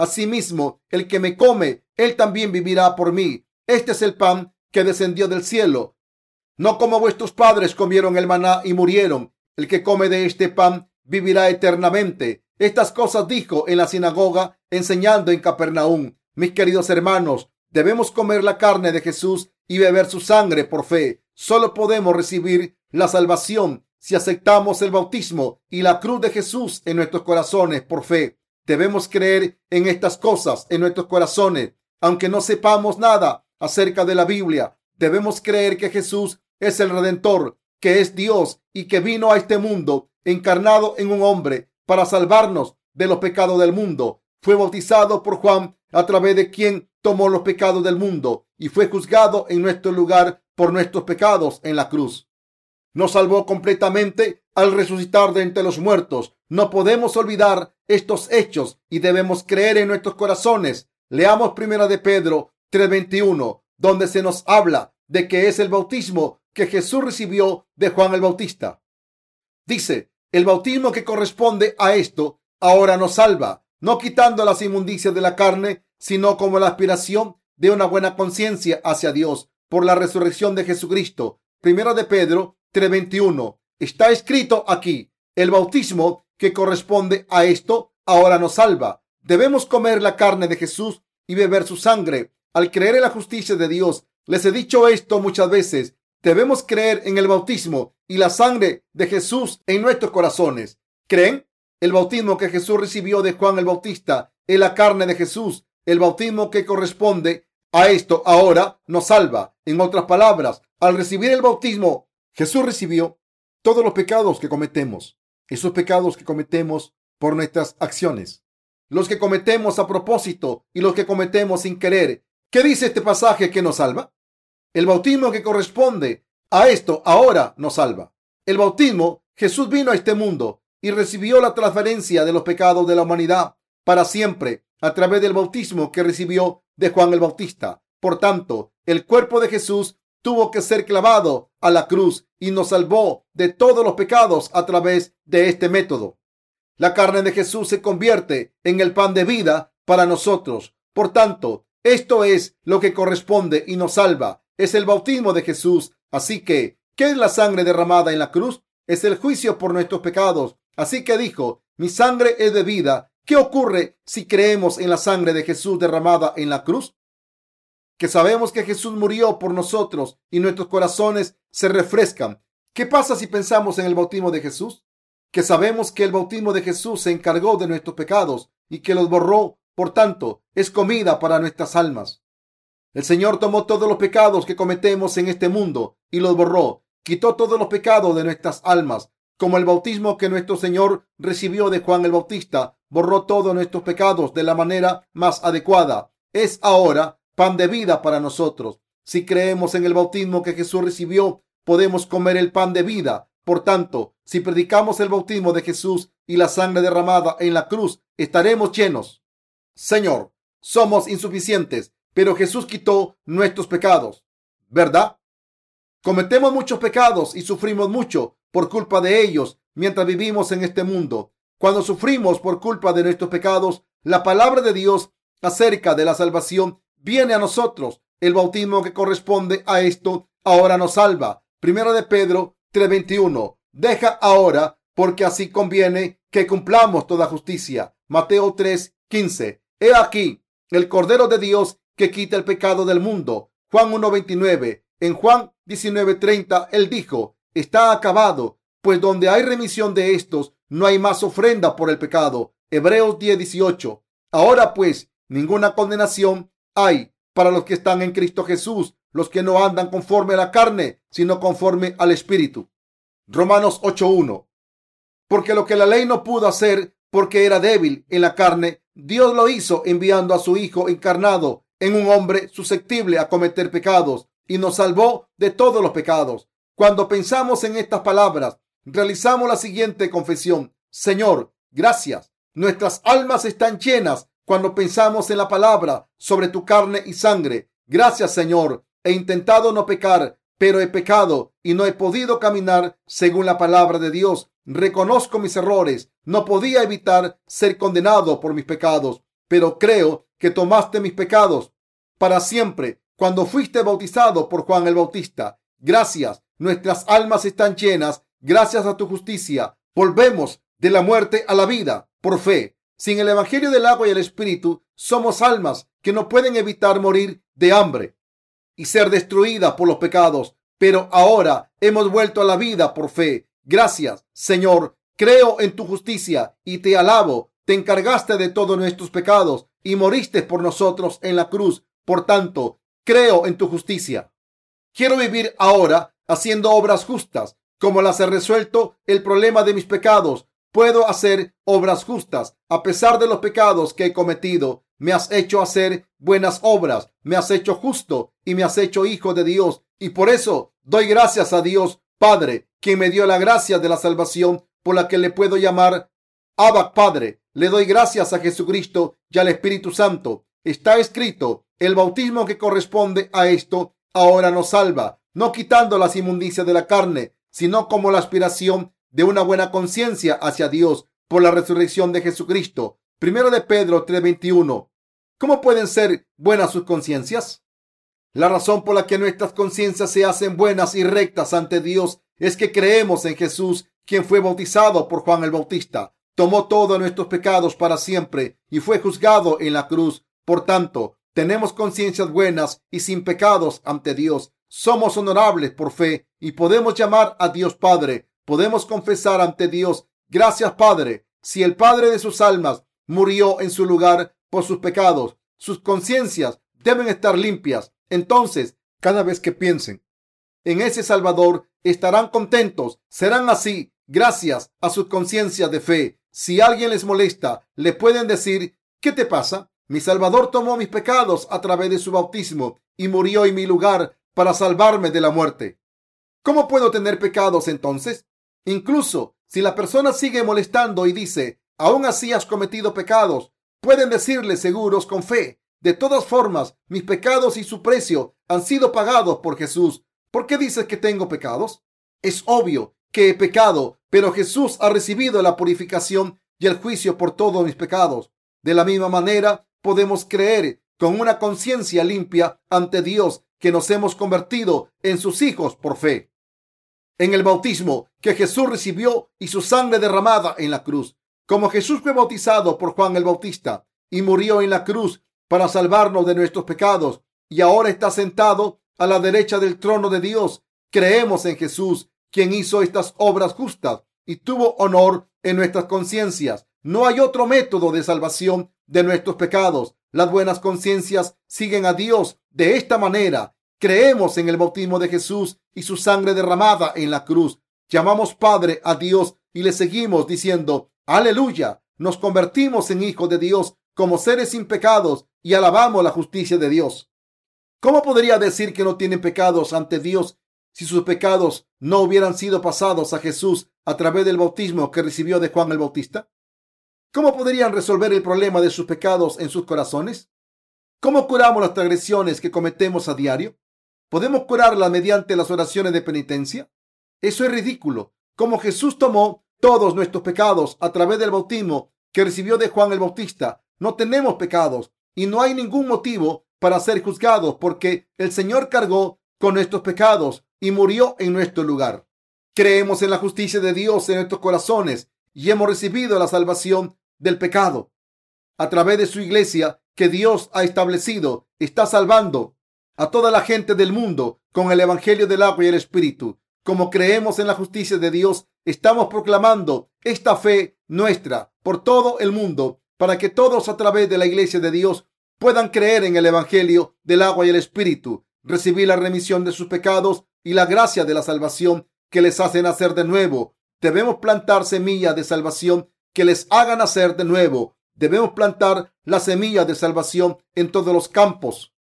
asimismo el que me come, él también vivirá por mí. Este es el pan que descendió del cielo. No como vuestros padres comieron el maná y murieron. El que come de este pan vivirá eternamente. Estas cosas dijo en la sinagoga, enseñando en Capernaum. Mis queridos hermanos, debemos comer la carne de Jesús y beber su sangre por fe. Solo podemos recibir la salvación si aceptamos el bautismo y la cruz de Jesús en nuestros corazones por fe. Debemos creer en estas cosas en nuestros corazones, aunque no sepamos nada acerca de la Biblia. Debemos creer que Jesús es el Redentor, que es Dios y que vino a este mundo encarnado en un hombre para salvarnos de los pecados del mundo. Fue bautizado por Juan a través de quien tomó los pecados del mundo y fue juzgado en nuestro lugar por nuestros pecados en la cruz. Nos salvó completamente al resucitar de entre los muertos. No podemos olvidar estos hechos y debemos creer en nuestros corazones. Leamos primera de Pedro 3:21, donde se nos habla de que es el bautismo que Jesús recibió de Juan el Bautista. Dice, el bautismo que corresponde a esto ahora nos salva, no quitando las inmundicias de la carne, sino como la aspiración de una buena conciencia hacia Dios por la resurrección de Jesucristo. Primera de Pedro 3:21. Está escrito aquí, el bautismo que corresponde a esto ahora nos salva. Debemos comer la carne de Jesús y beber su sangre. Al creer en la justicia de Dios, les he dicho esto muchas veces. Debemos creer en el bautismo y la sangre de Jesús en nuestros corazones. ¿Creen? El bautismo que Jesús recibió de Juan el Bautista es la carne de Jesús. El bautismo que corresponde a esto ahora nos salva. En otras palabras, al recibir el bautismo Jesús recibió todos los pecados que cometemos, esos pecados que cometemos por nuestras acciones, los que cometemos a propósito y los que cometemos sin querer. ¿Qué dice este pasaje que nos salva? El bautismo que corresponde a esto ahora nos salva. El bautismo, Jesús vino a este mundo y recibió la transferencia de los pecados de la humanidad para siempre a través del bautismo que recibió de Juan el Bautista. Por tanto, el cuerpo de Jesús tuvo que ser clavado a la cruz y nos salvó de todos los pecados a través de este método. La carne de Jesús se convierte en el pan de vida para nosotros. Por tanto, esto es lo que corresponde y nos salva. Es el bautismo de Jesús. Así que, ¿qué es la sangre derramada en la cruz? Es el juicio por nuestros pecados. Así que dijo, mi sangre es de vida. ¿Qué ocurre si creemos en la sangre de Jesús derramada en la cruz? Que sabemos que Jesús murió por nosotros y nuestros corazones se refrescan. ¿Qué pasa si pensamos en el bautismo de Jesús? Que sabemos que el bautismo de Jesús se encargó de nuestros pecados y que los borró, por tanto, es comida para nuestras almas. El Señor tomó todos los pecados que cometemos en este mundo y los borró. Quitó todos los pecados de nuestras almas. como el bautismo que nuestro Señor recibió de Juan el Bautista borró todos nuestros pecados de la manera más adecuada. Es ahora pan de vida para nosotros. Si creemos en el bautismo que Jesús recibió, podemos comer el pan de vida. Por tanto, si predicamos el bautismo de Jesús y la sangre derramada en la cruz, estaremos llenos. Señor, somos insuficientes, pero Jesús quitó nuestros pecados, ¿verdad? Cometemos muchos pecados y sufrimos mucho por culpa de ellos mientras vivimos en este mundo. Cuando sufrimos por culpa de nuestros pecados, la palabra de Dios acerca de la salvación viene a nosotros. El bautismo que corresponde a esto ahora nos salva. Primero de Pedro 3:21. Deja ahora, porque así conviene que cumplamos toda justicia. Mateo 3:15. He aquí el Cordero de Dios que quita el pecado del mundo. Juan 1:29. En Juan 19:30 él dijo, está acabado, pues donde hay remisión de estos, no hay más ofrenda por el pecado. Hebreos 10:18. Ahora pues, ninguna condenación hay para los que están en Cristo Jesús, los que no andan conforme a la carne, sino conforme al Espíritu. Romanos 8:1. Porque lo que la ley no pudo hacer porque era débil en la carne, Dios lo hizo enviando a su Hijo encarnado en un hombre susceptible a cometer pecados y nos salvó de todos los pecados. Cuando pensamos en estas palabras, realizamos la siguiente confesión. Señor, gracias. Nuestras almas están llenas cuando pensamos en la palabra sobre tu carne y sangre. Gracias, Señor. He intentado no pecar, pero he pecado y no he podido caminar según la palabra de Dios. Reconozco mis errores. No podía evitar ser condenado por mis pecados, pero creo que tomaste mis pecados para siempre cuando fuiste bautizado por Juan el Bautista. Gracias Nuestras almas están llenas gracias a tu justicia. Volvemos de la muerte a la vida por fe. Sin el Evangelio del agua y el Espíritu, somos almas que no pueden evitar morir de hambre y ser destruidas por los pecados. Pero ahora hemos vuelto a la vida por fe. Gracias, Señor. Creo en tu justicia y te alabo. Te encargaste de todos nuestros pecados y moriste por nosotros en la cruz. Por tanto, creo en tu justicia. Quiero vivir ahora haciendo obras justas, como las he resuelto el problema de mis pecados. Puedo hacer obras justas a pesar de los pecados que he cometido. Me has hecho hacer buenas obras, me has hecho justo y me has hecho hijo de Dios. Y por eso doy gracias a Dios Padre, quien me dio la gracia de la salvación por la que le puedo llamar Abba Padre. Le doy gracias a Jesucristo y al Espíritu Santo. Está escrito, el bautismo que corresponde a esto ahora nos salva no quitando las inmundicias de la carne, sino como la aspiración de una buena conciencia hacia Dios por la resurrección de Jesucristo. Primero de Pedro 3:21. ¿Cómo pueden ser buenas sus conciencias? La razón por la que nuestras conciencias se hacen buenas y rectas ante Dios es que creemos en Jesús, quien fue bautizado por Juan el Bautista, tomó todos nuestros pecados para siempre y fue juzgado en la cruz. Por tanto, tenemos conciencias buenas y sin pecados ante Dios. Somos honorables por fe y podemos llamar a Dios Padre. Podemos confesar ante Dios, gracias Padre. Si el Padre de sus almas murió en su lugar por sus pecados, sus conciencias deben estar limpias. Entonces, cada vez que piensen en ese Salvador, estarán contentos. Serán así gracias a sus conciencias de fe. Si alguien les molesta, le pueden decir, ¿qué te pasa? Mi Salvador tomó mis pecados a través de su bautismo y murió en mi lugar para salvarme de la muerte. ¿Cómo puedo tener pecados entonces? Incluso si la persona sigue molestando y dice, aún así has cometido pecados, pueden decirle seguros con fe, de todas formas, mis pecados y su precio han sido pagados por Jesús. ¿Por qué dices que tengo pecados? Es obvio que he pecado, pero Jesús ha recibido la purificación y el juicio por todos mis pecados. De la misma manera, podemos creer con una conciencia limpia ante Dios que nos hemos convertido en sus hijos por fe. En el bautismo que Jesús recibió y su sangre derramada en la cruz. Como Jesús fue bautizado por Juan el Bautista y murió en la cruz para salvarnos de nuestros pecados y ahora está sentado a la derecha del trono de Dios. Creemos en Jesús, quien hizo estas obras justas y tuvo honor en nuestras conciencias. No hay otro método de salvación de nuestros pecados. Las buenas conciencias siguen a Dios de esta manera. Creemos en el bautismo de Jesús y su sangre derramada en la cruz. llamamos Padre a Dios y le seguimos diciendo, aleluya, nos convertimos en hijos de Dios como seres sin pecados y alabamos la justicia de Dios. ¿Cómo podría decir que no tienen pecados ante Dios si sus pecados no hubieran sido pasados a Jesús a través del bautismo que recibió de Juan el Bautista? ¿Cómo podrían resolver el problema de sus pecados en sus corazones? ¿Cómo curamos las transgresiones que cometemos a diario? ¿Podemos curarlas mediante las oraciones de penitencia? Eso es ridículo. Como Jesús tomó todos nuestros pecados a través del bautismo que recibió de Juan el Bautista, no tenemos pecados y no hay ningún motivo para ser juzgados porque el Señor cargó con nuestros pecados y murió en nuestro lugar. Creemos en la justicia de Dios en nuestros corazones y hemos recibido la salvación del pecado. A través de su iglesia que Dios ha establecido, está salvando a toda la gente del mundo con el Evangelio del agua y el Espíritu. Como creemos en la justicia de Dios, estamos proclamando esta fe nuestra por todo el mundo para que todos a través de la iglesia de Dios puedan creer en el Evangelio del agua y el Espíritu, recibir la remisión de sus pecados y la gracia de la salvación que les hace nacer de nuevo. Debemos plantar semillas de salvación que les hagan nacer de nuevo. Debemos plantar la semilla de salvación en todos los campos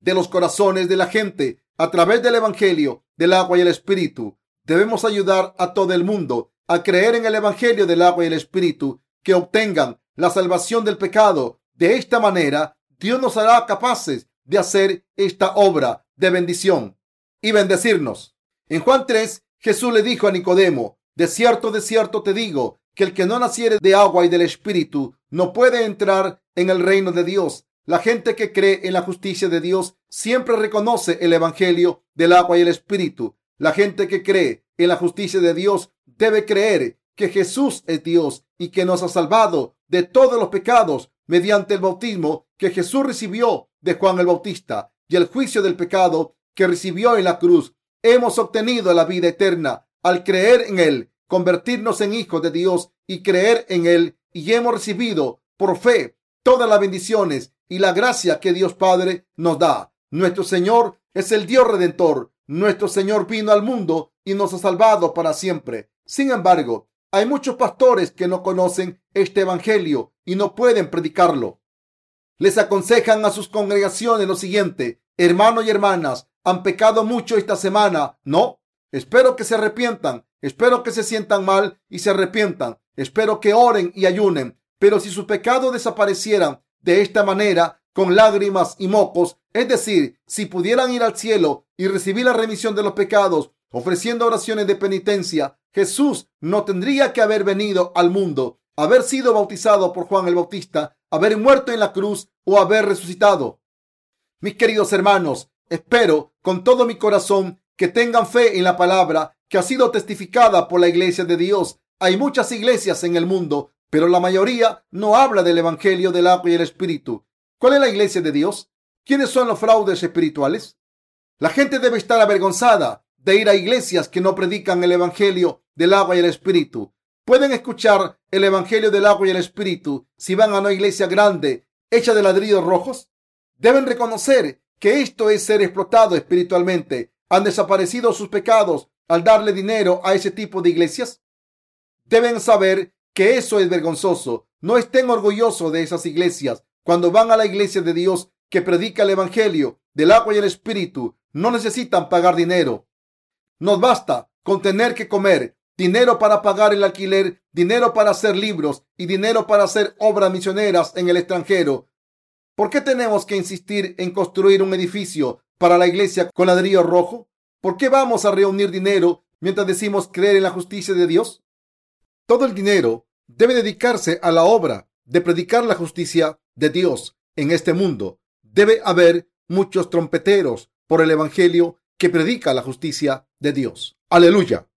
de los corazones de la gente a través del Evangelio del agua y el Espíritu. Debemos ayudar a todo el mundo a creer en el Evangelio del agua y el Espíritu, que obtengan la salvación del pecado. De esta manera, Dios nos hará capaces de hacer esta obra de bendición y bendecirnos. En Juan 3, Jesús le dijo a Nicodemo, de cierto, de cierto te digo, que el que no naciere de agua y del Espíritu no puede entrar en el reino de Dios. La gente que cree en la justicia de Dios siempre reconoce el Evangelio del agua y el Espíritu. La gente que cree en la justicia de Dios debe creer que Jesús es Dios y que nos ha salvado de todos los pecados mediante el bautismo que Jesús recibió de Juan el Bautista y el juicio del pecado que recibió en la cruz. Hemos obtenido la vida eterna al creer en Él, convertirnos en hijos de Dios y creer en Él y hemos recibido por fe todas las bendiciones y la gracia que Dios Padre nos da. Nuestro Señor es el Dios redentor. Nuestro Señor vino al mundo y nos ha salvado para siempre. Sin embargo, hay muchos pastores que no conocen este Evangelio y no pueden predicarlo. Les aconsejan a sus congregaciones lo siguiente, hermanos y hermanas, han pecado mucho esta semana. No, espero que se arrepientan, espero que se sientan mal y se arrepientan, espero que oren y ayunen. Pero si sus pecados desaparecieran de esta manera, con lágrimas y mocos, es decir, si pudieran ir al cielo y recibir la remisión de los pecados, ofreciendo oraciones de penitencia, Jesús no tendría que haber venido al mundo, haber sido bautizado por Juan el Bautista, haber muerto en la cruz o haber resucitado. Mis queridos hermanos, espero con todo mi corazón que tengan fe en la palabra que ha sido testificada por la iglesia de Dios. Hay muchas iglesias en el mundo, pero la mayoría no habla del Evangelio del agua y el Espíritu. ¿Cuál es la iglesia de Dios? ¿Quiénes son los fraudes espirituales? La gente debe estar avergonzada de ir a iglesias que no predican el Evangelio del agua y el Espíritu. Pueden escuchar el Evangelio del agua y el Espíritu si van a una iglesia grande hecha de ladrillos rojos. Deben reconocer que esto es ser explotado espiritualmente. Han desaparecido sus pecados al darle dinero a ese tipo de iglesias. Deben saber que eso es vergonzoso. No estén orgullosos de esas iglesias. Cuando van a la iglesia de Dios que predica el Evangelio del agua y el Espíritu, no necesitan pagar dinero. Nos basta con tener que comer, dinero para pagar el alquiler, dinero para hacer libros y dinero para hacer obras misioneras en el extranjero. ¿Por qué tenemos que insistir en construir un edificio para la iglesia con ladrillo rojo? ¿Por qué vamos a reunir dinero mientras decimos creer en la justicia de Dios? Todo el dinero debe dedicarse a la obra de predicar la justicia de Dios en este mundo. Debe haber muchos trompeteros por el Evangelio que predica la justicia de Dios. Aleluya.